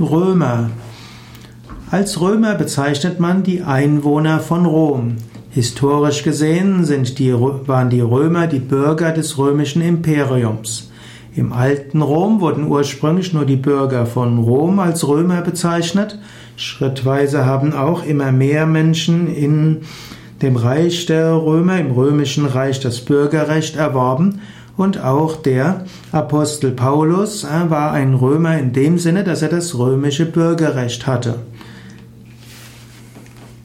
Römer. Als Römer bezeichnet man die Einwohner von Rom. Historisch gesehen sind die, waren die Römer die Bürger des römischen Imperiums. Im alten Rom wurden ursprünglich nur die Bürger von Rom als Römer bezeichnet. Schrittweise haben auch immer mehr Menschen in dem Reich der Römer, im römischen Reich, das Bürgerrecht erworben und auch der Apostel Paulus äh, war ein Römer in dem Sinne, dass er das römische Bürgerrecht hatte.